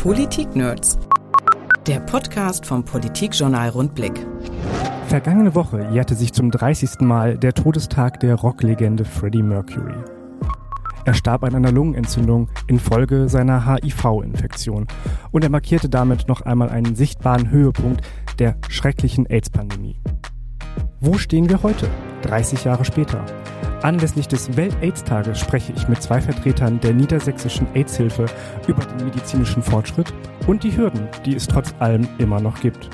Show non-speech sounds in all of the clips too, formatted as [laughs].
Politik-Nerds. Der Podcast vom Politikjournal Rundblick. Vergangene Woche jährte sich zum 30. Mal der Todestag der Rocklegende Freddie Mercury. Er starb an einer Lungenentzündung infolge seiner HIV-Infektion und er markierte damit noch einmal einen sichtbaren Höhepunkt der schrecklichen AIDS-Pandemie. Wo stehen wir heute, 30 Jahre später? Anlässlich des Welt-AIDS-Tages spreche ich mit zwei Vertretern der niedersächsischen AIDS-Hilfe über den medizinischen Fortschritt und die Hürden, die es trotz allem immer noch gibt.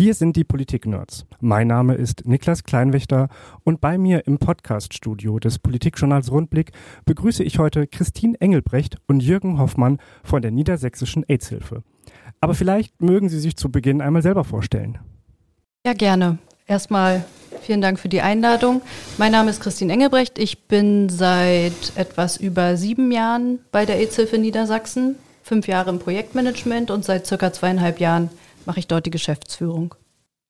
Hier sind die Politik-Nerds. Mein Name ist Niklas Kleinwächter und bei mir im Podcast-Studio des Politikjournals Rundblick begrüße ich heute Christine Engelbrecht und Jürgen Hoffmann von der Niedersächsischen AIDS-Hilfe. Aber vielleicht mögen Sie sich zu Beginn einmal selber vorstellen. Ja, gerne. Erstmal vielen Dank für die Einladung. Mein Name ist Christine Engelbrecht. Ich bin seit etwas über sieben Jahren bei der AIDS-Hilfe Niedersachsen, fünf Jahre im Projektmanagement und seit circa zweieinhalb Jahren mache ich dort die Geschäftsführung.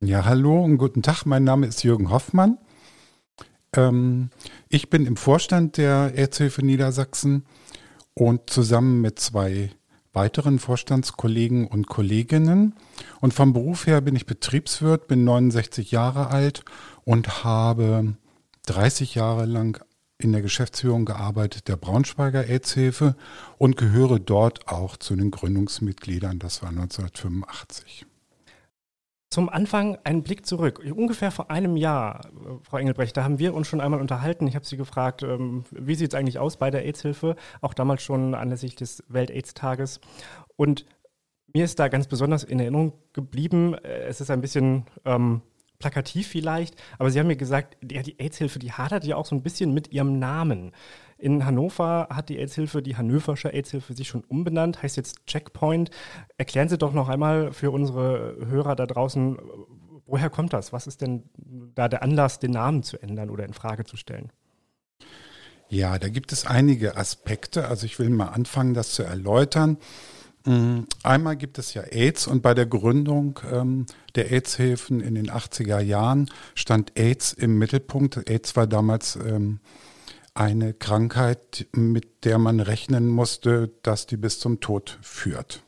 Ja, hallo und guten Tag. Mein Name ist Jürgen Hoffmann. Ähm, ich bin im Vorstand der Erzhilfe Niedersachsen und zusammen mit zwei weiteren Vorstandskollegen und Kolleginnen. Und vom Beruf her bin ich Betriebswirt, bin 69 Jahre alt und habe 30 Jahre lang in der Geschäftsführung gearbeitet der Braunschweiger AIDS-Hilfe und gehöre dort auch zu den Gründungsmitgliedern. Das war 1985. Zum Anfang ein Blick zurück. Ungefähr vor einem Jahr, äh, Frau Engelbrecht, da haben wir uns schon einmal unterhalten. Ich habe Sie gefragt, ähm, wie sieht es eigentlich aus bei der AIDS-Hilfe? Auch damals schon anlässlich des Welt-AIDS-Tages. Und mir ist da ganz besonders in Erinnerung geblieben, äh, es ist ein bisschen ähm, plakativ vielleicht, aber Sie haben mir gesagt, ja, die AIDS-Hilfe, die hadert ja auch so ein bisschen mit ihrem Namen. In Hannover hat die AIDS-Hilfe, die Hannoversche AIDS-Hilfe, sich schon umbenannt, heißt jetzt Checkpoint. Erklären Sie doch noch einmal für unsere Hörer da draußen, woher kommt das? Was ist denn da der Anlass, den Namen zu ändern oder in Frage zu stellen? Ja, da gibt es einige Aspekte. Also ich will mal anfangen, das zu erläutern. Mm, einmal gibt es ja AIDS und bei der Gründung ähm, der AIDS-Hilfen in den 80er Jahren stand AIDS im Mittelpunkt. AIDS war damals ähm, eine Krankheit, mit der man rechnen musste, dass die bis zum Tod führt.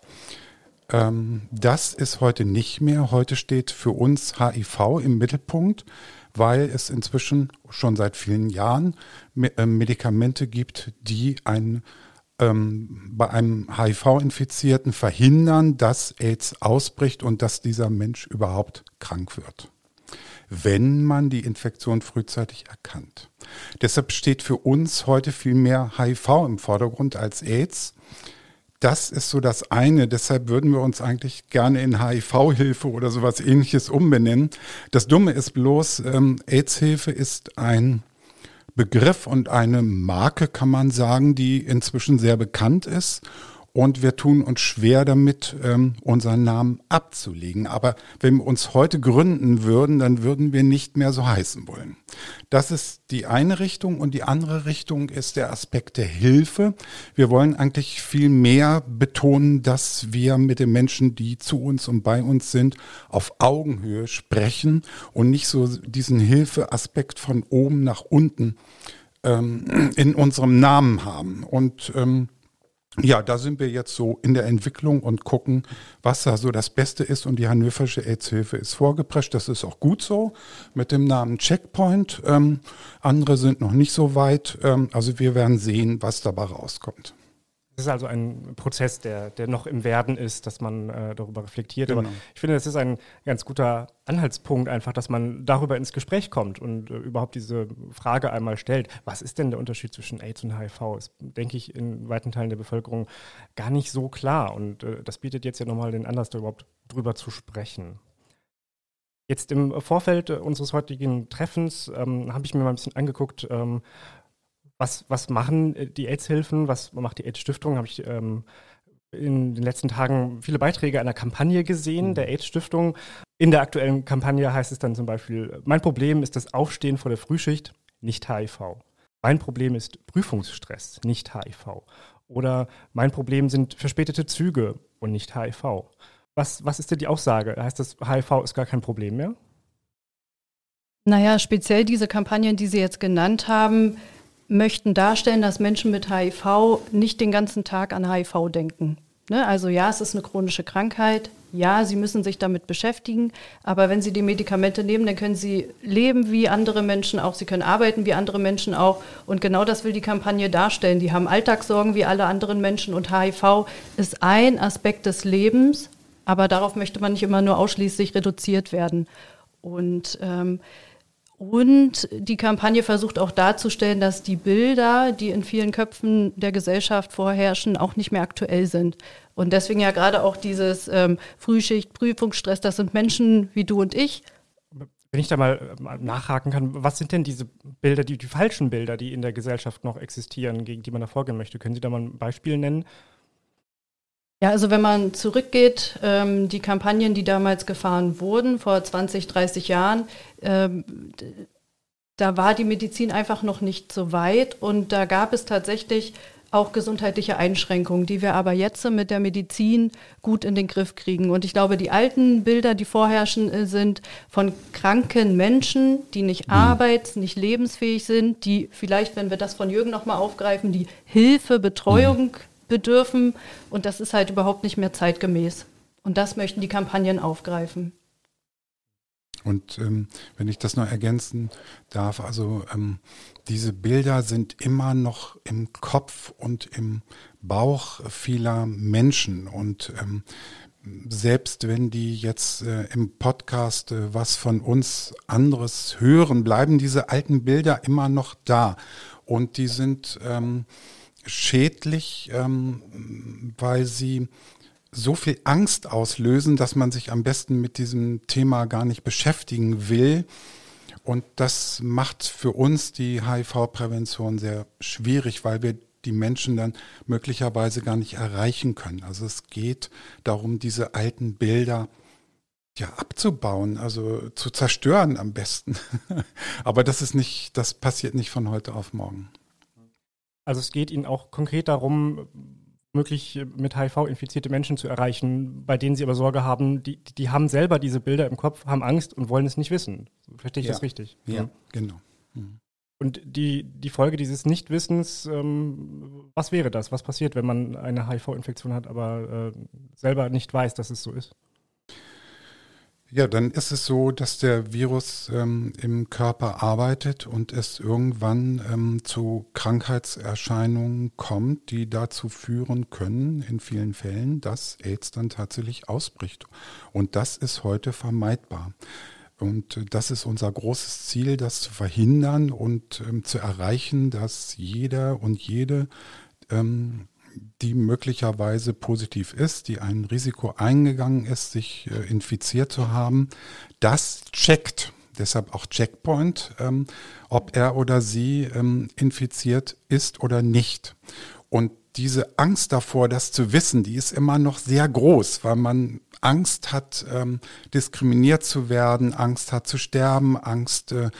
Ähm, das ist heute nicht mehr. Heute steht für uns HIV im Mittelpunkt, weil es inzwischen schon seit vielen Jahren äh, Medikamente gibt, die ein ähm, bei einem HIV-Infizierten verhindern, dass AIDS ausbricht und dass dieser Mensch überhaupt krank wird, wenn man die Infektion frühzeitig erkannt. Deshalb steht für uns heute viel mehr HIV im Vordergrund als AIDS. Das ist so das eine. Deshalb würden wir uns eigentlich gerne in HIV-Hilfe oder sowas ähnliches umbenennen. Das Dumme ist bloß, ähm, AIDS-Hilfe ist ein Begriff und eine Marke, kann man sagen, die inzwischen sehr bekannt ist. Und wir tun uns schwer damit, ähm, unseren Namen abzulegen. Aber wenn wir uns heute gründen würden, dann würden wir nicht mehr so heißen wollen. Das ist die eine Richtung. Und die andere Richtung ist der Aspekt der Hilfe. Wir wollen eigentlich viel mehr betonen, dass wir mit den Menschen, die zu uns und bei uns sind, auf Augenhöhe sprechen und nicht so diesen Hilfeaspekt von oben nach unten ähm, in unserem Namen haben. Und ähm, ja, da sind wir jetzt so in der Entwicklung und gucken, was da so das Beste ist. Und die Hannoversche AIDS-Hilfe ist vorgeprescht. Das ist auch gut so mit dem Namen Checkpoint. Ähm, andere sind noch nicht so weit. Ähm, also wir werden sehen, was dabei rauskommt. Es ist also ein Prozess, der, der noch im Werden ist, dass man äh, darüber reflektiert. Genau. Aber ich finde, es ist ein ganz guter Anhaltspunkt, einfach, dass man darüber ins Gespräch kommt und äh, überhaupt diese Frage einmal stellt. Was ist denn der Unterschied zwischen AIDS und HIV? Ist, denke ich, in weiten Teilen der Bevölkerung gar nicht so klar. Und äh, das bietet jetzt ja nochmal den Anlass, da überhaupt drüber zu sprechen. Jetzt im Vorfeld unseres heutigen Treffens ähm, habe ich mir mal ein bisschen angeguckt, ähm, was, was machen äh, die AIDS-Hilfen, was macht die AIDS-Stiftung? Habe ich ähm, in den letzten Tagen viele Beiträge einer Kampagne gesehen, mhm. der AIDS-Stiftung. In der aktuellen Kampagne heißt es dann zum Beispiel, mein Problem ist das Aufstehen vor der Frühschicht, nicht HIV. Mein Problem ist Prüfungsstress, nicht HIV. Oder mein Problem sind verspätete Züge und nicht HIV. Was, was ist denn die Aussage? Heißt das, HIV ist gar kein Problem mehr? Naja, speziell diese Kampagnen, die Sie jetzt genannt haben, möchten darstellen, dass Menschen mit HIV nicht den ganzen Tag an HIV denken. Ne? Also ja, es ist eine chronische Krankheit. Ja, sie müssen sich damit beschäftigen. Aber wenn sie die Medikamente nehmen, dann können sie leben wie andere Menschen auch. Sie können arbeiten wie andere Menschen auch. Und genau das will die Kampagne darstellen. Die haben Alltagssorgen wie alle anderen Menschen. Und HIV ist ein Aspekt des Lebens. Aber darauf möchte man nicht immer nur ausschließlich reduziert werden. Und ähm, und die Kampagne versucht auch darzustellen, dass die Bilder, die in vielen Köpfen der Gesellschaft vorherrschen, auch nicht mehr aktuell sind. Und deswegen ja gerade auch dieses ähm, Frühschicht, Prüfungsstress, das sind Menschen wie du und ich. Wenn ich da mal nachhaken kann, was sind denn diese Bilder, die, die falschen Bilder, die in der Gesellschaft noch existieren, gegen die man da vorgehen möchte? Können Sie da mal ein Beispiel nennen? Ja, also wenn man zurückgeht, ähm, die Kampagnen, die damals gefahren wurden, vor 20, 30 Jahren, ähm, da war die Medizin einfach noch nicht so weit und da gab es tatsächlich auch gesundheitliche Einschränkungen, die wir aber jetzt mit der Medizin gut in den Griff kriegen. Und ich glaube, die alten Bilder, die vorherrschen, äh, sind von kranken Menschen, die nicht mhm. arbeits-, nicht lebensfähig sind, die vielleicht, wenn wir das von Jürgen nochmal aufgreifen, die Hilfe, Betreuung mhm bedürfen. Und das ist halt überhaupt nicht mehr zeitgemäß. Und das möchten die Kampagnen aufgreifen. Und ähm, wenn ich das noch ergänzen darf, also ähm, diese Bilder sind immer noch im Kopf und im Bauch vieler Menschen. Und ähm, selbst wenn die jetzt äh, im Podcast äh, was von uns anderes hören, bleiben diese alten Bilder immer noch da. Und die sind ähm, schädlich, ähm, weil sie so viel Angst auslösen, dass man sich am besten mit diesem Thema gar nicht beschäftigen will. Und das macht für uns die HIV-Prävention sehr schwierig, weil wir die Menschen dann möglicherweise gar nicht erreichen können. Also es geht darum, diese alten Bilder ja abzubauen, also zu zerstören am besten. [laughs] Aber das ist nicht, das passiert nicht von heute auf morgen. Also es geht Ihnen auch konkret darum, möglich mit HIV infizierte Menschen zu erreichen, bei denen Sie aber Sorge haben, die, die haben selber diese Bilder im Kopf, haben Angst und wollen es nicht wissen. Verstehe ich ja. das richtig? Ja, mhm. genau. Mhm. Und die, die Folge dieses Nichtwissens, ähm, was wäre das? Was passiert, wenn man eine HIV-Infektion hat, aber äh, selber nicht weiß, dass es so ist? Ja, dann ist es so, dass der Virus ähm, im Körper arbeitet und es irgendwann ähm, zu Krankheitserscheinungen kommt, die dazu führen können, in vielen Fällen, dass AIDS dann tatsächlich ausbricht. Und das ist heute vermeidbar. Und äh, das ist unser großes Ziel, das zu verhindern und ähm, zu erreichen, dass jeder und jede ähm, die möglicherweise positiv ist, die ein Risiko eingegangen ist, sich äh, infiziert zu haben, das checkt. Deshalb auch Checkpoint, ähm, ob er oder sie ähm, infiziert ist oder nicht. Und diese Angst davor, das zu wissen, die ist immer noch sehr groß, weil man Angst hat, ähm, diskriminiert zu werden, Angst hat zu sterben, Angst äh,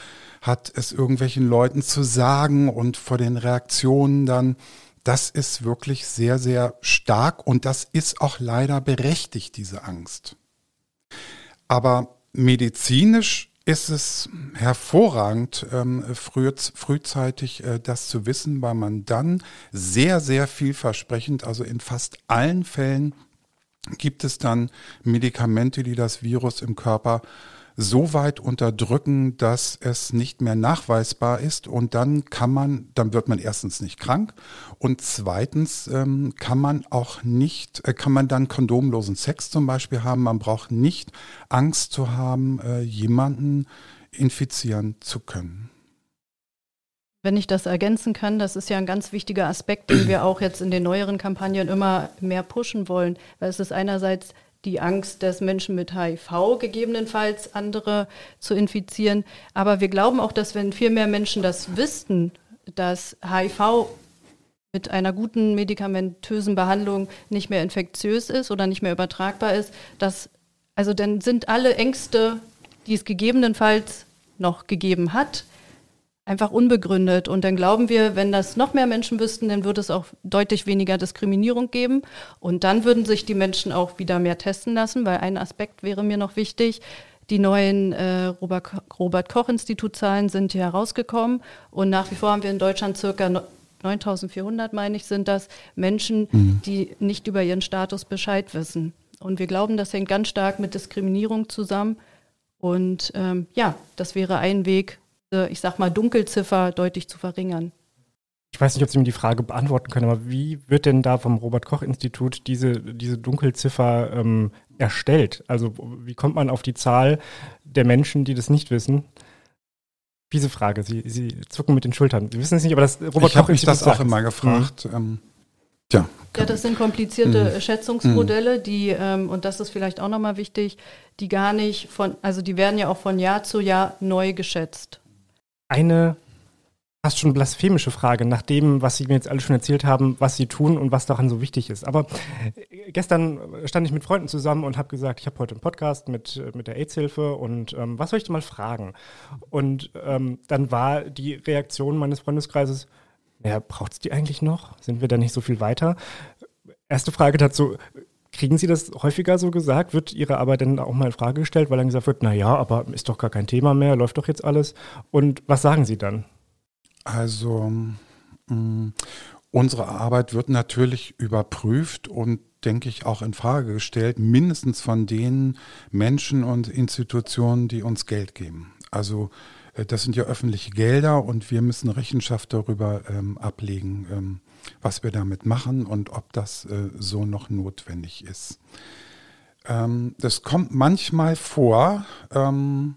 hat es irgendwelchen Leuten zu sagen und vor den Reaktionen dann das ist wirklich sehr, sehr stark und das ist auch leider berechtigt, diese Angst. Aber medizinisch ist es hervorragend, ähm, früh, frühzeitig äh, das zu wissen, weil man dann sehr, sehr vielversprechend, also in fast allen Fällen gibt es dann Medikamente, die das Virus im Körper so weit unterdrücken, dass es nicht mehr nachweisbar ist. Und dann kann man, dann wird man erstens nicht krank und zweitens ähm, kann man auch nicht, äh, kann man dann kondomlosen Sex zum Beispiel haben. Man braucht nicht Angst zu haben, äh, jemanden infizieren zu können. Wenn ich das ergänzen kann, das ist ja ein ganz wichtiger Aspekt, den wir auch jetzt in den neueren Kampagnen immer mehr pushen wollen, weil es ist einerseits die Angst des Menschen mit HIV gegebenenfalls andere zu infizieren. Aber wir glauben auch, dass wenn viel mehr Menschen das wüssten, dass HIV mit einer guten medikamentösen Behandlung nicht mehr infektiös ist oder nicht mehr übertragbar ist, dass also dann sind alle Ängste, die es gegebenenfalls noch gegeben hat, einfach unbegründet. Und dann glauben wir, wenn das noch mehr Menschen wüssten, dann würde es auch deutlich weniger Diskriminierung geben. Und dann würden sich die Menschen auch wieder mehr testen lassen, weil ein Aspekt wäre mir noch wichtig. Die neuen äh, Robert-Koch-Institut-Zahlen sind hier herausgekommen und nach wie vor haben wir in Deutschland circa 9400, meine ich, sind das Menschen, mhm. die nicht über ihren Status Bescheid wissen. Und wir glauben, das hängt ganz stark mit Diskriminierung zusammen. Und ähm, ja, das wäre ein Weg, ich sag mal, Dunkelziffer deutlich zu verringern. Ich weiß nicht, ob Sie mir die Frage beantworten können, aber wie wird denn da vom Robert-Koch-Institut diese, diese Dunkelziffer ähm, erstellt? Also wie kommt man auf die Zahl der Menschen, die das nicht wissen? Diese Frage, Sie, Sie zucken mit den Schultern. Sie wissen es nicht, aber das Robert-Koch-Institut. Ich habe mich das auch immer gefragt. Mhm. Ähm, ja. ja, das sind komplizierte mhm. Schätzungsmodelle, die, ähm, und das ist vielleicht auch nochmal wichtig, die gar nicht von, also die werden ja auch von Jahr zu Jahr neu geschätzt. Eine fast schon blasphemische Frage, nach dem, was Sie mir jetzt alle schon erzählt haben, was Sie tun und was daran so wichtig ist. Aber äh, gestern stand ich mit Freunden zusammen und habe gesagt, ich habe heute einen Podcast mit, äh, mit der AIDS-Hilfe und ähm, was soll ich denn mal fragen? Und ähm, dann war die Reaktion meines Freundeskreises, naja, braucht es die eigentlich noch? Sind wir da nicht so viel weiter? Erste Frage dazu, Kriegen Sie das häufiger so gesagt? Wird Ihre Arbeit denn auch mal in Frage gestellt, weil dann gesagt wird, naja, aber ist doch gar kein Thema mehr, läuft doch jetzt alles? Und was sagen Sie dann? Also mh, mm, unsere Arbeit wird natürlich überprüft und denke ich auch in Frage gestellt, mindestens von den Menschen und Institutionen, die uns Geld geben. Also äh, das sind ja öffentliche Gelder und wir müssen Rechenschaft darüber ähm, ablegen, ähm, was wir damit machen und ob das äh, so noch notwendig ist. Ähm, das kommt manchmal vor, ähm,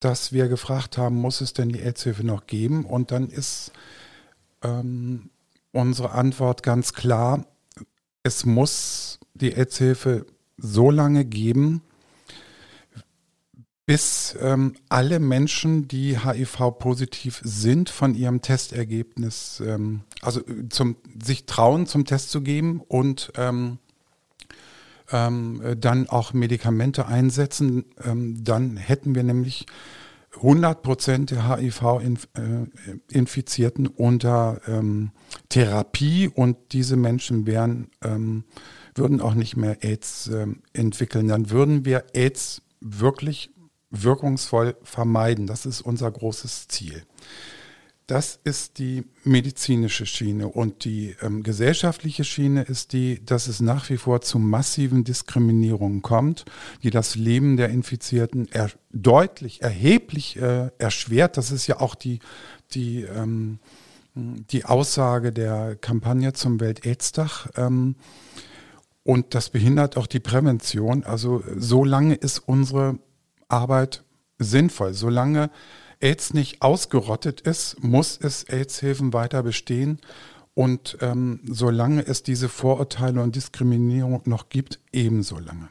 dass wir gefragt haben, muss es denn die Aidshilfe noch geben? Und dann ist ähm, unsere Antwort ganz klar, es muss die Aidshilfe so lange geben, bis ähm, alle Menschen, die HIV-positiv sind, von ihrem Testergebnis, ähm, also zum, sich trauen, zum Test zu geben und ähm, ähm, dann auch Medikamente einsetzen, ähm, dann hätten wir nämlich 100 Prozent der HIV-Infizierten äh, unter ähm, Therapie und diese Menschen wären, würden auch nicht mehr AIDS entwickeln. Dann würden wir AIDS wirklich wirkungsvoll vermeiden. Das ist unser großes Ziel. Das ist die medizinische Schiene und die ähm, gesellschaftliche Schiene ist die, dass es nach wie vor zu massiven Diskriminierungen kommt, die das Leben der Infizierten er deutlich, erheblich äh, erschwert. Das ist ja auch die, die, ähm, die Aussage der Kampagne zum Welt-Aids-Tag. Ähm, und das behindert auch die Prävention. Also so lange ist unsere Arbeit sinnvoll, solange AIDS nicht ausgerottet ist, muss es AIDS-Hilfen weiter bestehen. Und ähm, solange es diese Vorurteile und Diskriminierung noch gibt, ebenso lange.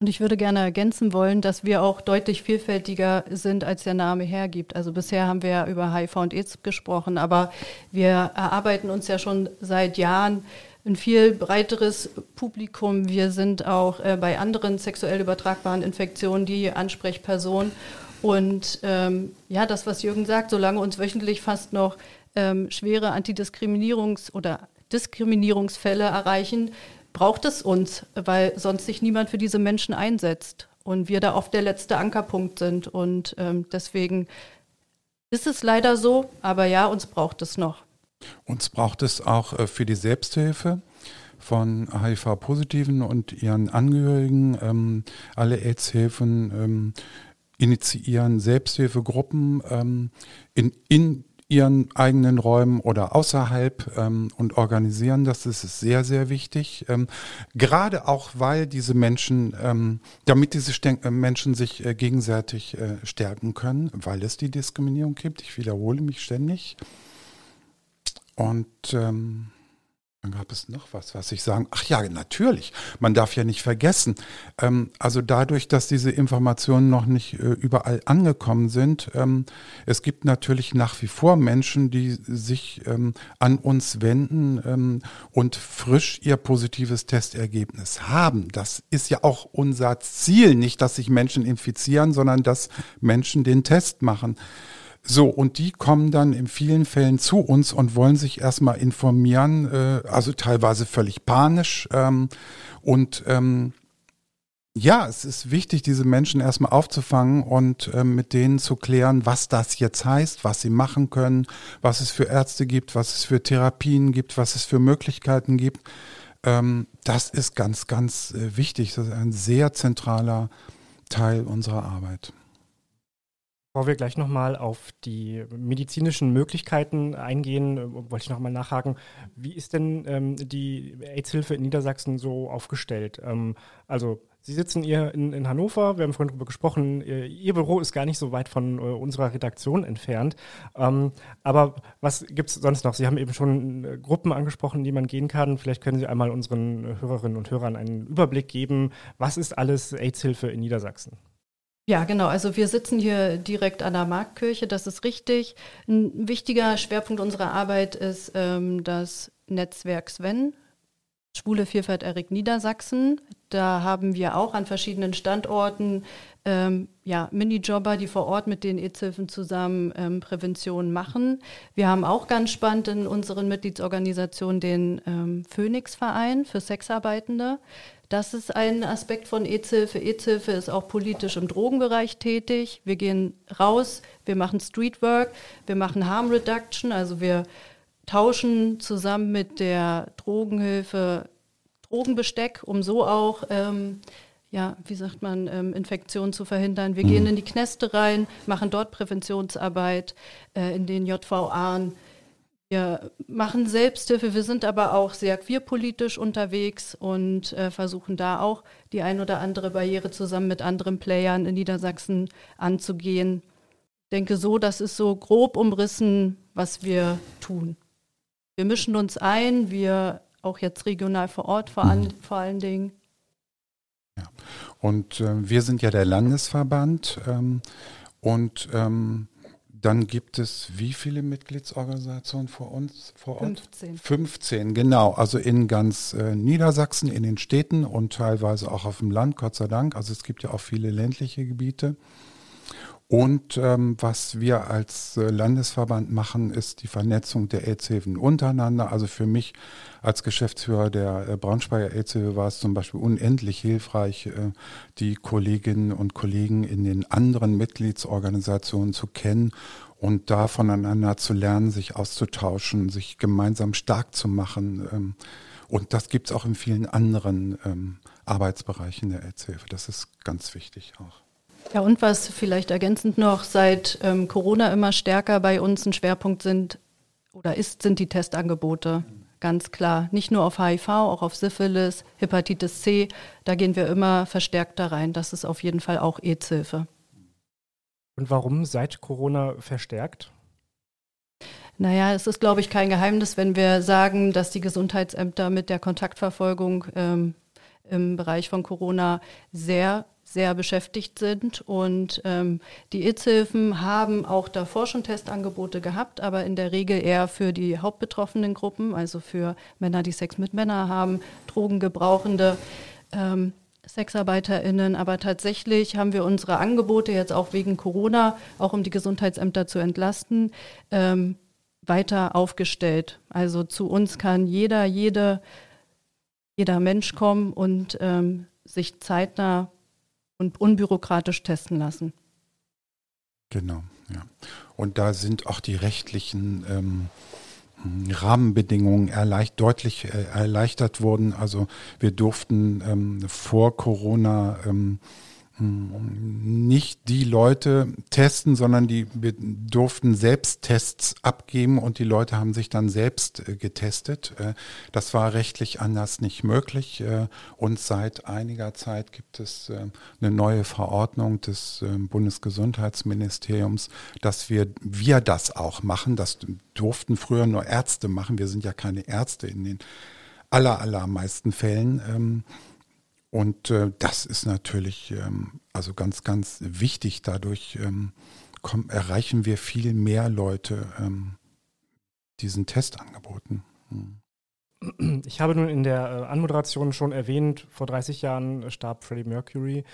Und ich würde gerne ergänzen wollen, dass wir auch deutlich vielfältiger sind, als der Name hergibt. Also bisher haben wir ja über HIV und AIDS gesprochen, aber wir erarbeiten uns ja schon seit Jahren ein viel breiteres Publikum. Wir sind auch äh, bei anderen sexuell übertragbaren Infektionen die Ansprechperson und ähm, ja, das, was Jürgen sagt, solange uns wöchentlich fast noch ähm, schwere Antidiskriminierungs- oder Diskriminierungsfälle erreichen, braucht es uns, weil sonst sich niemand für diese Menschen einsetzt und wir da oft der letzte Ankerpunkt sind. Und ähm, deswegen ist es leider so, aber ja, uns braucht es noch. Uns braucht es auch äh, für die Selbsthilfe von HIV-Positiven und ihren Angehörigen. Ähm, alle AIDS-Hilfen ähm, initiieren Selbsthilfegruppen ähm, in, in ihren eigenen Räumen oder außerhalb ähm, und organisieren das. Das ist sehr, sehr wichtig. Ähm, gerade auch, weil diese Menschen, ähm, damit diese Sten äh, Menschen sich äh, gegenseitig äh, stärken können, weil es die Diskriminierung gibt. Ich wiederhole mich ständig. Und ähm, dann gab es noch was, was ich sagen. Ach ja, natürlich. Man darf ja nicht vergessen. Ähm, also dadurch, dass diese Informationen noch nicht äh, überall angekommen sind, ähm, es gibt natürlich nach wie vor Menschen, die sich ähm, an uns wenden ähm, und frisch ihr positives Testergebnis haben. Das ist ja auch unser Ziel, nicht, dass sich Menschen infizieren, sondern dass Menschen den Test machen. So, und die kommen dann in vielen Fällen zu uns und wollen sich erstmal informieren, äh, also teilweise völlig panisch. Ähm, und ähm, ja, es ist wichtig, diese Menschen erstmal aufzufangen und äh, mit denen zu klären, was das jetzt heißt, was sie machen können, was es für Ärzte gibt, was es für Therapien gibt, was es für Möglichkeiten gibt. Ähm, das ist ganz, ganz äh, wichtig. Das ist ein sehr zentraler Teil unserer Arbeit. Bevor wir gleich nochmal auf die medizinischen Möglichkeiten eingehen, äh, wollte ich nochmal nachhaken, wie ist denn ähm, die AIDS-Hilfe in Niedersachsen so aufgestellt? Ähm, also Sie sitzen hier in, in, Hannover, wir haben vorhin darüber gesprochen, Ihr, Ihr, Büro ist gar nicht so weit von äh, unserer Redaktion entfernt. Ähm, aber was gibt es sonst noch? Sie haben eben schon äh, Gruppen angesprochen, die man gehen kann. Vielleicht können Sie einmal unseren Hörerinnen und Hörern einen Überblick geben. Was ist alles AIDS-Hilfe in Niedersachsen? Ja, genau. Also wir sitzen hier direkt an der Marktkirche, das ist richtig. Ein wichtiger Schwerpunkt unserer Arbeit ist ähm, das Netzwerk Sven, Schwule Vielfalt Erik Niedersachsen. Da haben wir auch an verschiedenen Standorten ähm, ja, Minijobber, die vor Ort mit den EZ-Hilfen zusammen ähm, Prävention machen. Wir haben auch ganz spannend in unseren Mitgliedsorganisationen den ähm, Phoenix-Verein für Sexarbeitende. Das ist ein Aspekt von EZ-Hilfe. EZ-Hilfe ist auch politisch im Drogenbereich tätig. Wir gehen raus, wir machen Streetwork, wir machen Harm Reduction, also wir tauschen zusammen mit der Drogenhilfe Drogenbesteck, um so auch, ähm, ja, wie sagt man, ähm, Infektionen zu verhindern. Wir mhm. gehen in die Kneste rein, machen dort Präventionsarbeit äh, in den JVA. Wir machen Selbsthilfe, wir sind aber auch sehr queerpolitisch unterwegs und äh, versuchen da auch die ein oder andere Barriere zusammen mit anderen Playern in Niedersachsen anzugehen. Ich denke so, das ist so grob umrissen, was wir tun. Wir mischen uns ein, wir auch jetzt regional vor Ort vor, an, vor allen Dingen. Ja. Und äh, wir sind ja der Landesverband ähm, und ähm, dann gibt es wie viele Mitgliedsorganisationen vor uns vor Ort? 15. 15, genau. Also in ganz äh, Niedersachsen, in den Städten und teilweise auch auf dem Land, Gott sei Dank. Also es gibt ja auch viele ländliche Gebiete. Und ähm, was wir als äh, Landesverband machen, ist die Vernetzung der AIDS-Hilfen untereinander. Also für mich als Geschäftsführer der äh, Braunschweiger AIDS-Hilfe war es zum Beispiel unendlich hilfreich, äh, die Kolleginnen und Kollegen in den anderen Mitgliedsorganisationen zu kennen und da voneinander zu lernen, sich auszutauschen, sich gemeinsam stark zu machen. Ähm, und das gibt es auch in vielen anderen ähm, Arbeitsbereichen der AIDS-Hilfe. Das ist ganz wichtig auch. Ja, und was vielleicht ergänzend noch seit ähm, Corona immer stärker bei uns ein Schwerpunkt sind oder ist, sind die Testangebote. Ganz klar. Nicht nur auf HIV, auch auf Syphilis, Hepatitis C. Da gehen wir immer verstärkt da rein. Das ist auf jeden Fall auch AIDS-Hilfe. Und warum seit Corona verstärkt? Naja, es ist, glaube ich, kein Geheimnis, wenn wir sagen, dass die Gesundheitsämter mit der Kontaktverfolgung ähm, im Bereich von Corona sehr sehr beschäftigt sind. Und ähm, die ITS-Hilfen haben auch davor schon Testangebote gehabt, aber in der Regel eher für die hauptbetroffenen Gruppen, also für Männer, die Sex mit Männern haben, Drogengebrauchende. Ähm, SexarbeiterInnen, aber tatsächlich haben wir unsere Angebote jetzt auch wegen Corona, auch um die Gesundheitsämter zu entlasten, ähm, weiter aufgestellt. Also zu uns kann jeder, jede, jeder Mensch kommen und ähm, sich zeitnah und unbürokratisch testen lassen. Genau, ja. Und da sind auch die rechtlichen ähm, Rahmenbedingungen erleicht, deutlich äh, erleichtert worden. Also wir durften ähm, vor Corona ähm, nicht die Leute testen, sondern die durften selbst Tests abgeben und die Leute haben sich dann selbst äh, getestet. Äh, das war rechtlich anders nicht möglich äh, und seit einiger Zeit gibt es eine neue Verordnung des Bundesgesundheitsministeriums, dass wir, wir das auch machen. Das durften früher nur Ärzte machen. Wir sind ja keine Ärzte in den aller, allermeisten Fällen. Ähm, und äh, das ist natürlich ähm, also ganz, ganz wichtig. Dadurch ähm, komm, erreichen wir viel mehr Leute ähm, diesen Testangeboten. Hm. Ich habe nun in der äh, Anmoderation schon erwähnt, vor 30 Jahren starb Freddie Mercury.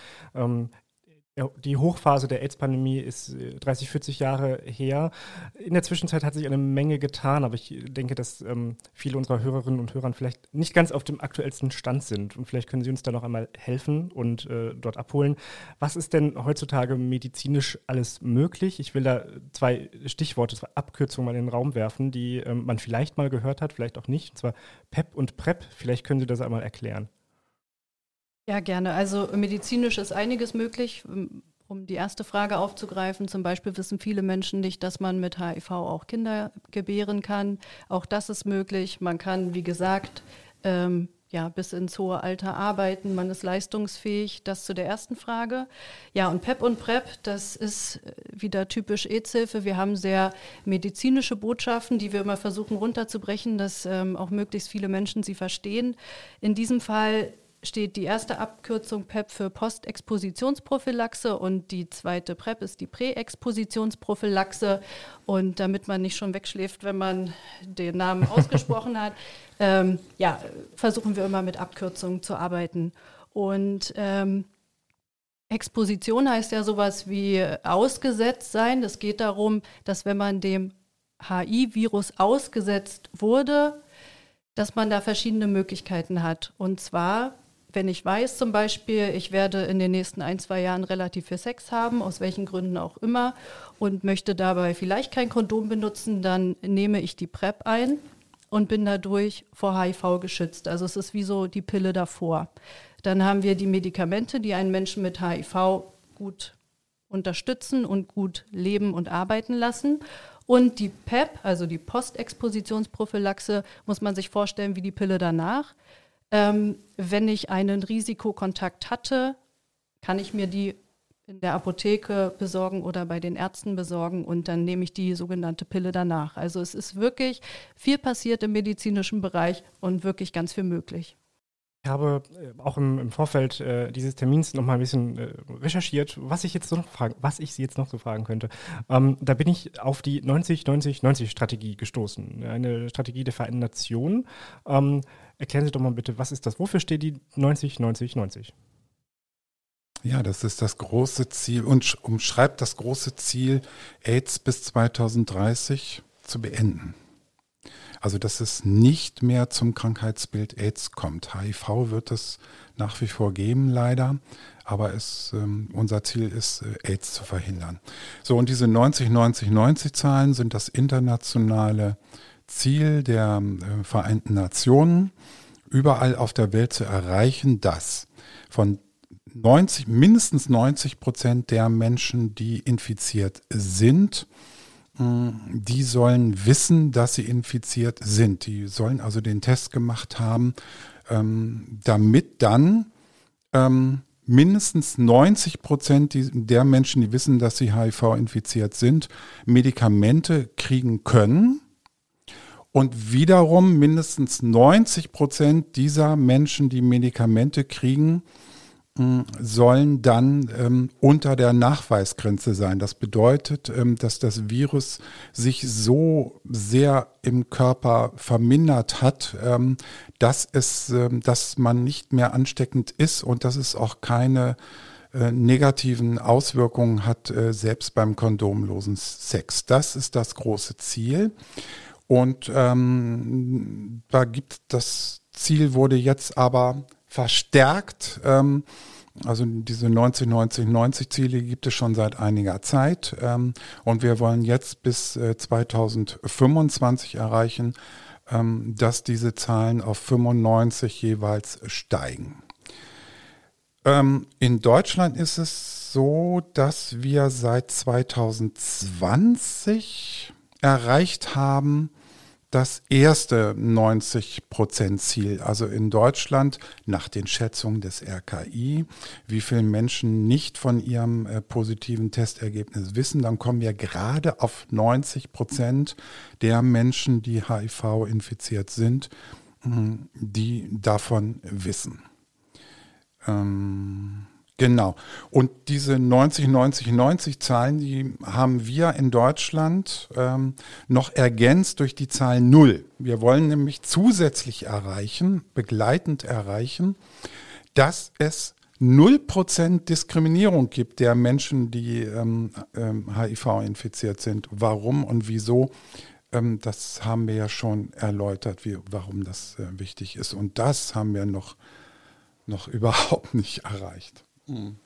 Die Hochphase der AIDS-Pandemie ist 30, äh, 40 Jahre her. In der Zwischenzeit hat sich eine Menge getan, aber ich denke, dass ähm, viele unserer Hörerinnen und Hörer vielleicht nicht ganz auf dem aktuellsten Stand sind. Und vielleicht können Sie uns da noch einmal helfen und äh, dort abholen. Was ist denn heutzutage medizinisch alles möglich? Ich will da zwei Stichworte, zwei Abkürzungen mal in den Raum werfen, die ähm, man vielleicht mal gehört hat, vielleicht auch nicht. Und zwar PEP und PrEP. Vielleicht können Sie das einmal erklären. Ja, gerne. Also medizinisch ist einiges möglich. Um die erste Frage aufzugreifen, zum Beispiel wissen viele Menschen nicht, dass man mit HIV auch Kinder gebären kann. Auch das ist möglich. Man kann, wie gesagt, ähm, ja, bis ins hohe Alter arbeiten, man ist leistungsfähig. Das zu der ersten Frage. Ja, und PEP und PrEP, das ist äh, wieder typisch AIDS-Hilfe. Wir haben sehr medizinische Botschaften, die wir immer versuchen runterzubrechen, dass ähm, auch möglichst viele Menschen sie verstehen. In diesem Fall steht die erste Abkürzung PEP für Postexpositionsprophylaxe und die zweite PrEP ist die Präexpositionsprophylaxe. Und damit man nicht schon wegschläft, wenn man den Namen [laughs] ausgesprochen hat, ähm, ja, versuchen wir immer mit Abkürzungen zu arbeiten. Und ähm, Exposition heißt ja sowas wie ausgesetzt sein. Das geht darum, dass wenn man dem HI-Virus ausgesetzt wurde, dass man da verschiedene Möglichkeiten hat. Und zwar wenn ich weiß zum Beispiel, ich werde in den nächsten ein, zwei Jahren relativ viel Sex haben, aus welchen Gründen auch immer, und möchte dabei vielleicht kein Kondom benutzen, dann nehme ich die PrEP ein und bin dadurch vor HIV geschützt. Also es ist wie so die Pille davor. Dann haben wir die Medikamente, die einen Menschen mit HIV gut unterstützen und gut leben und arbeiten lassen. Und die PEP, also die Postexpositionsprophylaxe, muss man sich vorstellen wie die Pille danach. Ähm, wenn ich einen Risikokontakt hatte, kann ich mir die in der Apotheke besorgen oder bei den Ärzten besorgen und dann nehme ich die sogenannte Pille danach. Also es ist wirklich viel passiert im medizinischen Bereich und wirklich ganz viel möglich. Ich habe äh, auch im, im Vorfeld äh, dieses Termins noch mal ein bisschen äh, recherchiert, was ich jetzt noch fragen, was ich Sie jetzt noch so fragen könnte. Ähm, da bin ich auf die 90-90-90-Strategie gestoßen, eine Strategie der Vereinten Nationen. Ähm, Erklären Sie doch mal bitte, was ist das? Wofür steht die 90-90-90? Ja, das ist das große Ziel und umschreibt das große Ziel, AIDS bis 2030 zu beenden. Also, dass es nicht mehr zum Krankheitsbild AIDS kommt. HIV wird es nach wie vor geben, leider. Aber es, ähm, unser Ziel ist, äh, AIDS zu verhindern. So, und diese 90-90-90-Zahlen sind das internationale Ziel der äh, Vereinten Nationen, überall auf der Welt zu erreichen, dass von 90, mindestens 90 Prozent der Menschen, die infiziert sind, die sollen wissen, dass sie infiziert sind. Die sollen also den Test gemacht haben, ähm, damit dann ähm, mindestens 90 Prozent der Menschen, die wissen, dass sie HIV infiziert sind, Medikamente kriegen können und wiederum mindestens 90 Prozent dieser Menschen, die Medikamente kriegen, sollen dann ähm, unter der Nachweisgrenze sein. Das bedeutet, ähm, dass das Virus sich so sehr im Körper vermindert hat, ähm, dass es, ähm, dass man nicht mehr ansteckend ist und dass es auch keine äh, negativen Auswirkungen hat, äh, selbst beim kondomlosen Sex. Das ist das große Ziel. Und ähm, da gibt das Ziel wurde jetzt aber verstärkt. Ähm, also diese 90-90-90-Ziele gibt es schon seit einiger Zeit. Ähm, und wir wollen jetzt bis äh, 2025 erreichen, ähm, dass diese Zahlen auf 95 jeweils steigen. Ähm, in Deutschland ist es so, dass wir seit 2020 erreicht haben, das erste 90-Prozent-Ziel. Also in Deutschland nach den Schätzungen des RKI, wie viele Menschen nicht von ihrem äh, positiven Testergebnis wissen, dann kommen wir gerade auf 90 Prozent der Menschen, die HIV infiziert sind, die davon wissen. Ähm Genau. Und diese 90, 90, 90 Zahlen, die haben wir in Deutschland ähm, noch ergänzt durch die Zahl Null. Wir wollen nämlich zusätzlich erreichen, begleitend erreichen, dass es 0% Diskriminierung gibt der Menschen, die ähm, ähm, HIV infiziert sind. Warum und wieso, ähm, das haben wir ja schon erläutert, wie, warum das äh, wichtig ist. Und das haben wir noch, noch [laughs] überhaupt nicht erreicht. Mhm.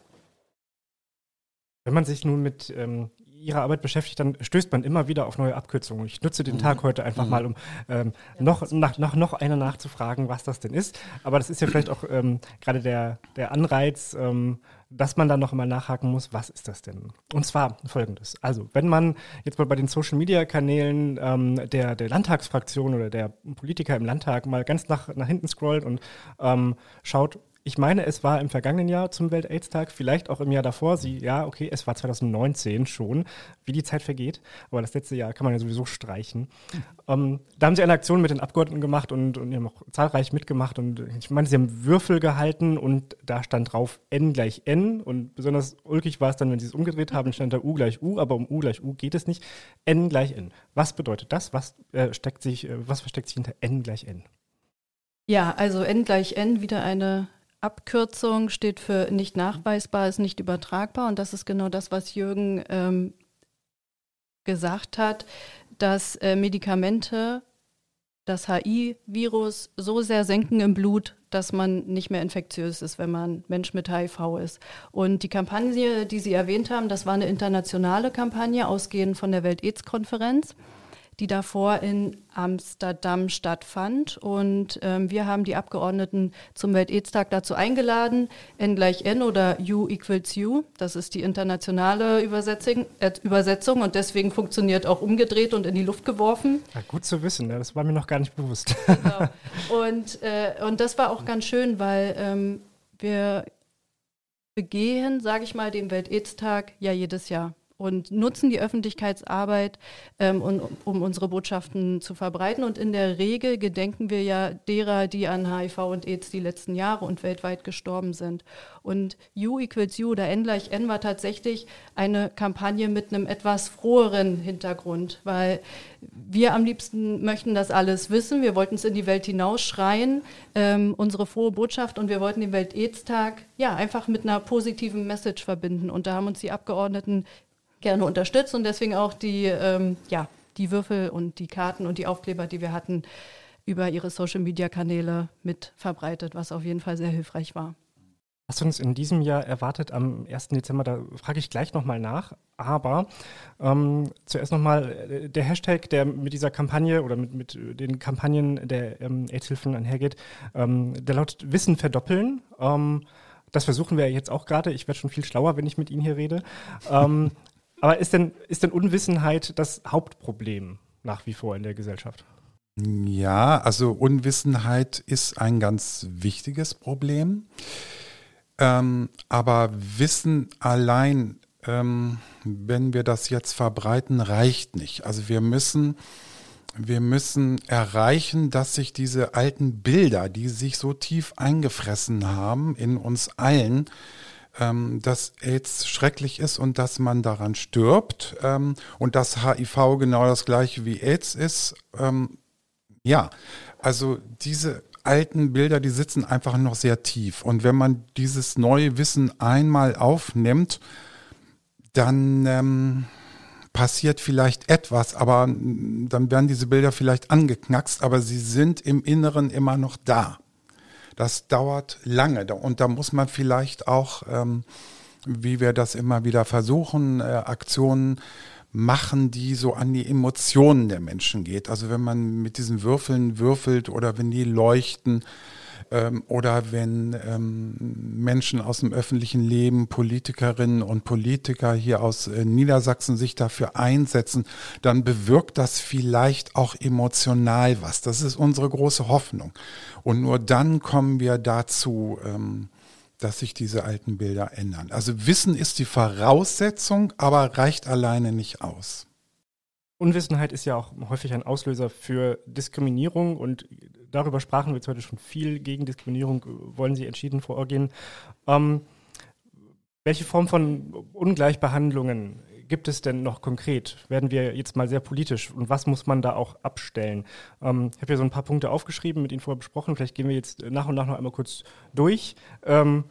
Wenn man sich nun mit ähm, ihrer Arbeit beschäftigt, dann stößt man immer wieder auf neue Abkürzungen. Ich nutze den mhm. Tag heute einfach mhm. mal, um ähm, noch, nach, nach noch einer nachzufragen, was das denn ist. Aber das ist ja vielleicht auch ähm, gerade der, der Anreiz, ähm, dass man dann noch einmal nachhaken muss, was ist das denn? Und zwar folgendes. Also, wenn man jetzt mal bei den Social Media Kanälen ähm, der, der Landtagsfraktion oder der Politiker im Landtag mal ganz nach, nach hinten scrollt und ähm, schaut, ich meine, es war im vergangenen Jahr zum Welt-AIDS-Tag, vielleicht auch im Jahr davor. Sie, ja, okay, es war 2019 schon, wie die Zeit vergeht. Aber das letzte Jahr kann man ja sowieso streichen. Ähm, da haben sie eine Aktion mit den Abgeordneten gemacht und, und die haben auch zahlreich mitgemacht. Und ich meine, sie haben Würfel gehalten und da stand drauf N gleich N. Und besonders ulkig war es dann, wenn sie es umgedreht haben, stand da U gleich U, aber um U gleich U geht es nicht. N gleich N. Was bedeutet das? Was, äh, steckt sich, äh, was versteckt sich hinter N gleich N? Ja, also N gleich N, wieder eine Abkürzung steht für nicht nachweisbar, ist nicht übertragbar. Und das ist genau das, was Jürgen ähm, gesagt hat, dass äh, Medikamente das HI-Virus so sehr senken im Blut, dass man nicht mehr infektiös ist, wenn man Mensch mit HIV ist. Und die Kampagne, die Sie erwähnt haben, das war eine internationale Kampagne, ausgehend von der Welt-Aids-Konferenz die davor in Amsterdam stattfand. Und ähm, wir haben die Abgeordneten zum Welt-Aids-Tag dazu eingeladen, N gleich N oder U equals U. Das ist die internationale Übersetzung, äh, Übersetzung und deswegen funktioniert auch umgedreht und in die Luft geworfen. Ja, gut zu wissen, ne? das war mir noch gar nicht bewusst. Genau. Und, äh, und das war auch ganz schön, weil ähm, wir begehen, sage ich mal, den Welt-Aids-Tag ja jedes Jahr und nutzen die Öffentlichkeitsarbeit, ähm, um, um, unsere Botschaften zu verbreiten. Und in der Regel gedenken wir ja derer, die an HIV und AIDS die letzten Jahre und weltweit gestorben sind. Und U equals U oder N gleich N war tatsächlich eine Kampagne mit einem etwas froheren Hintergrund, weil wir am liebsten möchten das alles wissen. Wir wollten es in die Welt hinausschreien, ähm, unsere frohe Botschaft, und wir wollten den Welt-AIDS-Tag ja einfach mit einer positiven Message verbinden. Und da haben uns die Abgeordneten gerne unterstützt und deswegen auch die, ähm, ja, die Würfel und die Karten und die Aufkleber, die wir hatten, über ihre Social-Media-Kanäle mit verbreitet, was auf jeden Fall sehr hilfreich war. Was uns in diesem Jahr erwartet am 1. Dezember, da frage ich gleich nochmal nach. Aber ähm, zuerst nochmal äh, der Hashtag, der mit dieser Kampagne oder mit, mit den Kampagnen der ähm, AIDS-Hilfen einhergeht, ähm, der lautet Wissen verdoppeln. Ähm, das versuchen wir jetzt auch gerade. Ich werde schon viel schlauer, wenn ich mit Ihnen hier rede. Ähm, aber ist denn, ist denn Unwissenheit das Hauptproblem nach wie vor in der Gesellschaft? Ja, also Unwissenheit ist ein ganz wichtiges Problem. Ähm, aber Wissen allein, ähm, wenn wir das jetzt verbreiten, reicht nicht. Also wir müssen, wir müssen erreichen, dass sich diese alten Bilder, die sich so tief eingefressen haben in uns allen, ähm, dass AIDS schrecklich ist und dass man daran stirbt ähm, und dass HIV genau das gleiche wie AIDS ist. Ähm, ja, also diese alten Bilder, die sitzen einfach noch sehr tief. Und wenn man dieses neue Wissen einmal aufnimmt, dann ähm, passiert vielleicht etwas, aber dann werden diese Bilder vielleicht angeknackst, aber sie sind im Inneren immer noch da. Das dauert lange und da muss man vielleicht auch, ähm, wie wir das immer wieder versuchen, äh, Aktionen machen, die so an die Emotionen der Menschen geht. Also wenn man mit diesen Würfeln würfelt oder wenn die leuchten, ähm, oder wenn ähm, Menschen aus dem öffentlichen Leben, Politikerinnen und Politiker hier aus äh, Niedersachsen sich dafür einsetzen, dann bewirkt das vielleicht auch emotional was. Das ist unsere große Hoffnung. Und nur dann kommen wir dazu, ähm, dass sich diese alten Bilder ändern. Also Wissen ist die Voraussetzung, aber reicht alleine nicht aus. Unwissenheit ist ja auch häufig ein Auslöser für Diskriminierung und darüber sprachen wir jetzt heute schon viel. Gegen Diskriminierung wollen Sie entschieden vorgehen. Ähm, welche Form von Ungleichbehandlungen gibt es denn noch konkret? Werden wir jetzt mal sehr politisch und was muss man da auch abstellen? Ähm, ich habe hier so ein paar Punkte aufgeschrieben, mit Ihnen vorher besprochen. Vielleicht gehen wir jetzt nach und nach noch einmal kurz durch. Ähm,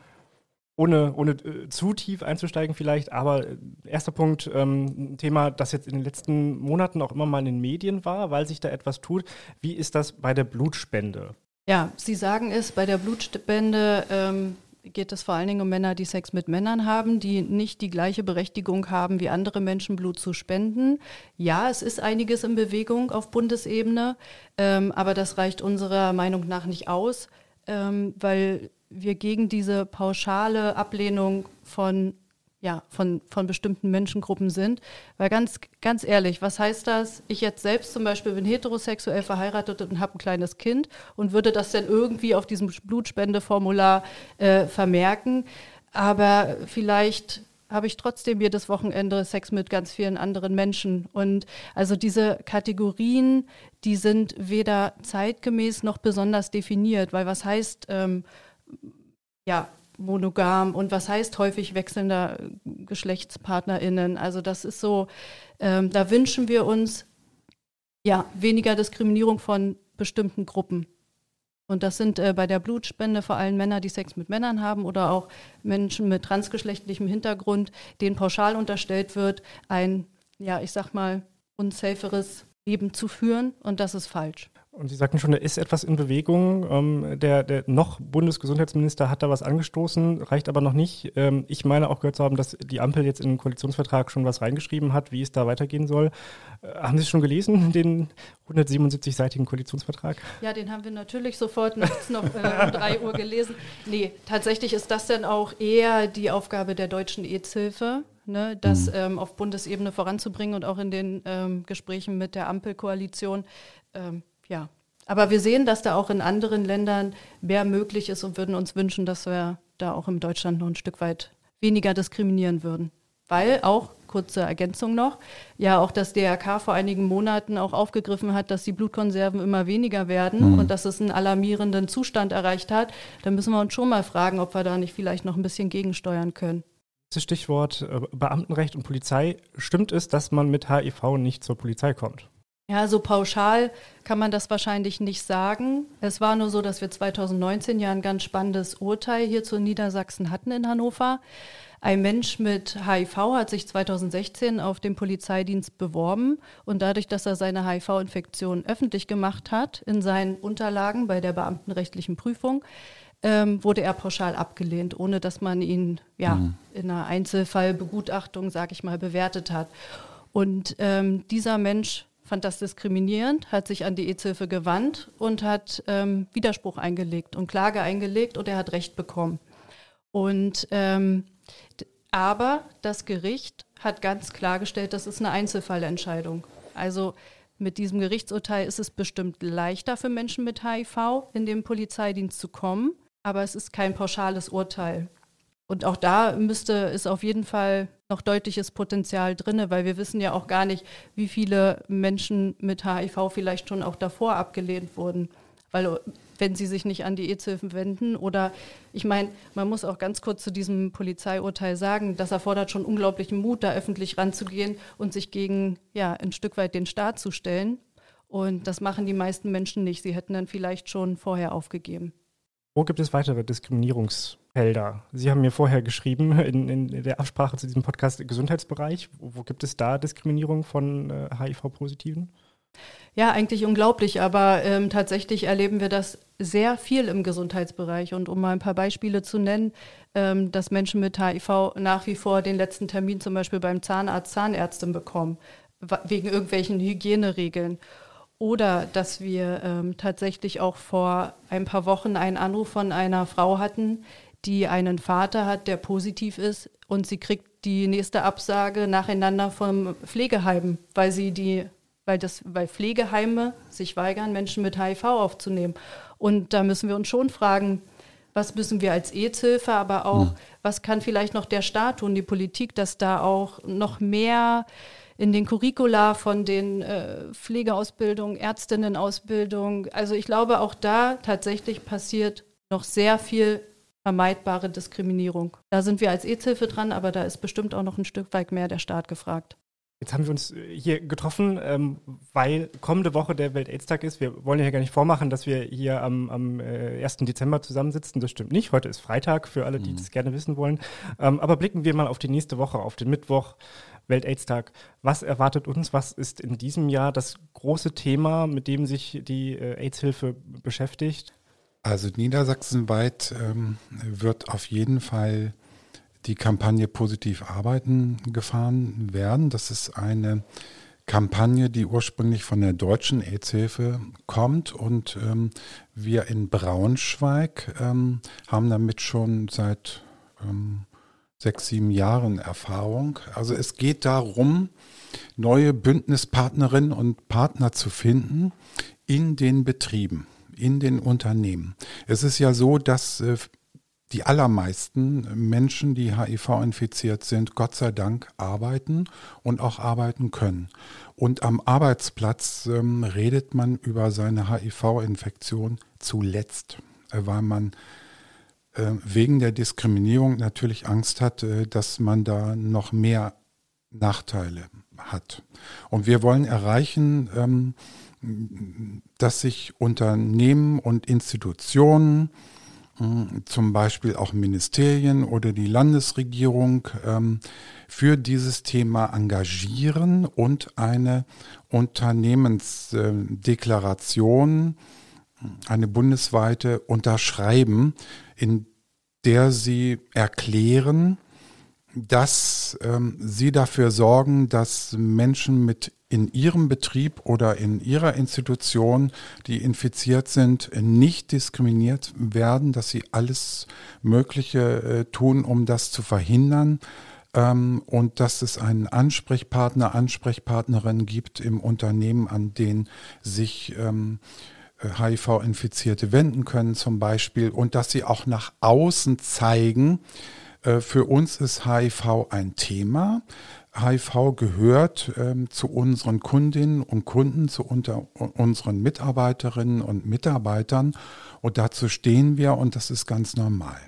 ohne, ohne äh, zu tief einzusteigen vielleicht, aber äh, erster Punkt, ähm, Thema, das jetzt in den letzten Monaten auch immer mal in den Medien war, weil sich da etwas tut. Wie ist das bei der Blutspende? Ja, Sie sagen es, bei der Blutspende ähm, geht es vor allen Dingen um Männer, die Sex mit Männern haben, die nicht die gleiche Berechtigung haben, wie andere Menschen Blut zu spenden. Ja, es ist einiges in Bewegung auf Bundesebene, ähm, aber das reicht unserer Meinung nach nicht aus, ähm, weil wir gegen diese pauschale Ablehnung von ja, von, von bestimmten Menschengruppen sind. Weil ganz, ganz ehrlich, was heißt das? Ich jetzt selbst zum Beispiel bin heterosexuell verheiratet und habe ein kleines Kind und würde das dann irgendwie auf diesem Blutspendeformular äh, vermerken. Aber vielleicht habe ich trotzdem jedes Wochenende Sex mit ganz vielen anderen Menschen. Und also diese Kategorien, die sind weder zeitgemäß noch besonders definiert, weil was heißt, ähm, ja, monogam und was heißt häufig wechselnder GeschlechtspartnerInnen. Also das ist so, ähm, da wünschen wir uns ja weniger Diskriminierung von bestimmten Gruppen. Und das sind äh, bei der Blutspende vor allem Männer, die Sex mit Männern haben oder auch Menschen mit transgeschlechtlichem Hintergrund, denen pauschal unterstellt wird, ein, ja, ich sag mal, unsaferes Leben zu führen. Und das ist falsch. Und Sie sagten schon, da ist etwas in Bewegung. Ähm, der, der noch Bundesgesundheitsminister hat da was angestoßen, reicht aber noch nicht. Ähm, ich meine auch gehört zu haben, dass die Ampel jetzt in den Koalitionsvertrag schon was reingeschrieben hat, wie es da weitergehen soll. Äh, haben Sie es schon gelesen, [laughs] den 177-seitigen Koalitionsvertrag? Ja, den haben wir natürlich sofort nachts noch äh, um [laughs] 3 Uhr gelesen. Nee, tatsächlich ist das dann auch eher die Aufgabe der deutschen EZ-Hilfe. Ne, das mhm. ähm, auf Bundesebene voranzubringen und auch in den ähm, Gesprächen mit der Ampelkoalition ähm, ja. Aber wir sehen, dass da auch in anderen Ländern mehr möglich ist und würden uns wünschen, dass wir da auch in Deutschland noch ein Stück weit weniger diskriminieren würden. Weil auch, kurze Ergänzung noch, ja auch das DRK vor einigen Monaten auch aufgegriffen hat, dass die Blutkonserven immer weniger werden mhm. und dass es einen alarmierenden Zustand erreicht hat. Da müssen wir uns schon mal fragen, ob wir da nicht vielleicht noch ein bisschen gegensteuern können. Das Stichwort äh, Beamtenrecht und Polizei. Stimmt es, dass man mit HIV nicht zur Polizei kommt? Ja, so pauschal kann man das wahrscheinlich nicht sagen. Es war nur so, dass wir 2019 ja ein ganz spannendes Urteil hier zu Niedersachsen hatten in Hannover. Ein Mensch mit HIV hat sich 2016 auf dem Polizeidienst beworben und dadurch, dass er seine HIV-Infektion öffentlich gemacht hat in seinen Unterlagen bei der beamtenrechtlichen Prüfung, ähm, wurde er pauschal abgelehnt, ohne dass man ihn ja mhm. in einer Einzelfallbegutachtung, sage ich mal, bewertet hat. Und ähm, dieser Mensch fand das diskriminierend, hat sich an die EZ-Hilfe gewandt und hat ähm, Widerspruch eingelegt und Klage eingelegt und er hat Recht bekommen. Und ähm, aber das Gericht hat ganz klargestellt, das ist eine Einzelfallentscheidung. Also mit diesem Gerichtsurteil ist es bestimmt leichter für Menschen mit HIV in den Polizeidienst zu kommen, aber es ist kein pauschales Urteil. Und auch da müsste es auf jeden Fall noch deutliches Potenzial drin, weil wir wissen ja auch gar nicht, wie viele Menschen mit HIV vielleicht schon auch davor abgelehnt wurden. Weil wenn sie sich nicht an die EZ-Hilfen wenden oder ich meine, man muss auch ganz kurz zu diesem Polizeiurteil sagen, das erfordert schon unglaublichen Mut, da öffentlich ranzugehen und sich gegen ja ein Stück weit den Staat zu stellen. Und das machen die meisten Menschen nicht. Sie hätten dann vielleicht schon vorher aufgegeben. Wo gibt es weitere Diskriminierungsfelder? Sie haben mir vorher geschrieben, in, in der Absprache zu diesem Podcast Gesundheitsbereich. Wo, wo gibt es da Diskriminierung von äh, HIV-Positiven? Ja, eigentlich unglaublich, aber ähm, tatsächlich erleben wir das sehr viel im Gesundheitsbereich. Und um mal ein paar Beispiele zu nennen, ähm, dass Menschen mit HIV nach wie vor den letzten Termin zum Beispiel beim Zahnarzt, Zahnärztin bekommen, wegen irgendwelchen Hygieneregeln. Oder dass wir ähm, tatsächlich auch vor ein paar Wochen einen Anruf von einer Frau hatten, die einen Vater hat, der positiv ist und sie kriegt die nächste Absage nacheinander vom Pflegeheim, weil sie die, weil das, weil Pflegeheime sich weigern, Menschen mit HIV aufzunehmen. Und da müssen wir uns schon fragen, was müssen wir als EZ-Hilfe, aber auch, hm. was kann vielleicht noch der Staat tun, die Politik, dass da auch noch mehr in den Curricula von den äh, Pflegeausbildungen, Ärztinnenausbildung. Also ich glaube, auch da tatsächlich passiert noch sehr viel vermeidbare Diskriminierung. Da sind wir als EZ-Hilfe dran, aber da ist bestimmt auch noch ein Stück weit mehr der Staat gefragt. Jetzt haben wir uns äh, hier getroffen, ähm, weil kommende Woche der Welt-Aids-Tag ist. Wir wollen ja gar nicht vormachen, dass wir hier am, am äh, 1. Dezember zusammensitzen. Das stimmt nicht. Heute ist Freitag für alle, die mhm. das gerne wissen wollen. Ähm, aber blicken wir mal auf die nächste Woche, auf den Mittwoch, Welt-Aids-Tag. Was erwartet uns? Was ist in diesem Jahr das große Thema, mit dem sich die äh, AIDS-Hilfe beschäftigt? Also niedersachsenweit ähm, wird auf jeden Fall die Kampagne Positiv Arbeiten gefahren werden. Das ist eine Kampagne, die ursprünglich von der deutschen AIDS-Hilfe kommt und ähm, wir in Braunschweig ähm, haben damit schon seit ähm, sechs, sieben Jahren Erfahrung. Also es geht darum, neue Bündnispartnerinnen und Partner zu finden in den Betrieben, in den Unternehmen. Es ist ja so, dass äh, die allermeisten Menschen, die HIV-infiziert sind, Gott sei Dank arbeiten und auch arbeiten können. Und am Arbeitsplatz ähm, redet man über seine HIV-Infektion zuletzt, äh, weil man äh, wegen der Diskriminierung natürlich Angst hat, äh, dass man da noch mehr Nachteile hat. Und wir wollen erreichen, ähm, dass sich Unternehmen und Institutionen zum Beispiel auch Ministerien oder die Landesregierung ähm, für dieses Thema engagieren und eine Unternehmensdeklaration, eine bundesweite unterschreiben, in der sie erklären, dass ähm, sie dafür sorgen, dass Menschen mit in ihrem Betrieb oder in ihrer Institution, die infiziert sind, nicht diskriminiert werden, dass sie alles Mögliche äh, tun, um das zu verhindern ähm, und dass es einen Ansprechpartner, Ansprechpartnerin gibt im Unternehmen, an den sich ähm, HIV-Infizierte wenden können zum Beispiel und dass sie auch nach außen zeigen, für uns ist HIV ein Thema. HIV gehört ähm, zu unseren Kundinnen und Kunden, zu unter, unseren Mitarbeiterinnen und Mitarbeitern. Und dazu stehen wir und das ist ganz normal.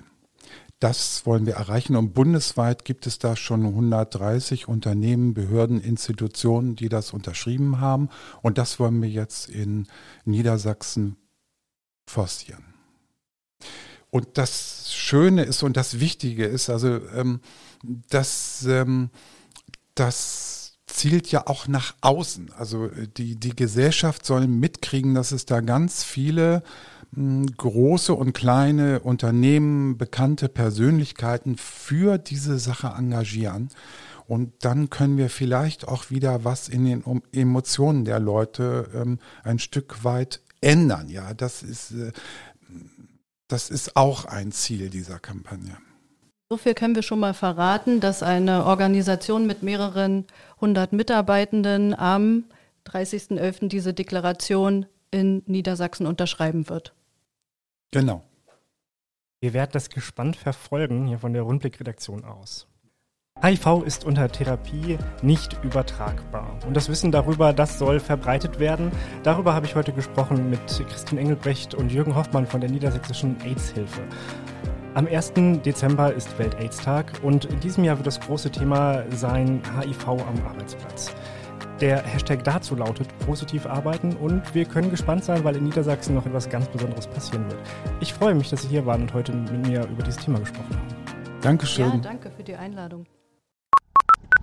Das wollen wir erreichen und bundesweit gibt es da schon 130 Unternehmen, Behörden, Institutionen, die das unterschrieben haben. Und das wollen wir jetzt in Niedersachsen forcieren. Und das Schöne ist und das Wichtige ist, also ähm, dass ähm, das zielt ja auch nach außen. Also die, die Gesellschaft soll mitkriegen, dass es da ganz viele hm, große und kleine Unternehmen, bekannte Persönlichkeiten für diese Sache engagieren. Und dann können wir vielleicht auch wieder was in den Emotionen der Leute ähm, ein Stück weit ändern. Ja, das ist, äh, das ist auch ein Ziel dieser Kampagne. So viel können wir schon mal verraten, dass eine Organisation mit mehreren hundert Mitarbeitenden am 30.11. diese Deklaration in Niedersachsen unterschreiben wird. Genau. Wir werden das gespannt verfolgen, hier von der Rundblick-Redaktion aus. HIV ist unter Therapie nicht übertragbar. Und das Wissen darüber, das soll verbreitet werden. Darüber habe ich heute gesprochen mit Christine Engelbrecht und Jürgen Hoffmann von der Niedersächsischen AIDS-Hilfe. Am 1. Dezember ist Welt-AIDS-Tag und in diesem Jahr wird das große Thema sein HIV am Arbeitsplatz. Der Hashtag dazu lautet positiv arbeiten und wir können gespannt sein, weil in Niedersachsen noch etwas ganz Besonderes passieren wird. Ich freue mich, dass Sie hier waren und heute mit mir über dieses Thema gesprochen haben. Dankeschön. Ja, danke für die Einladung.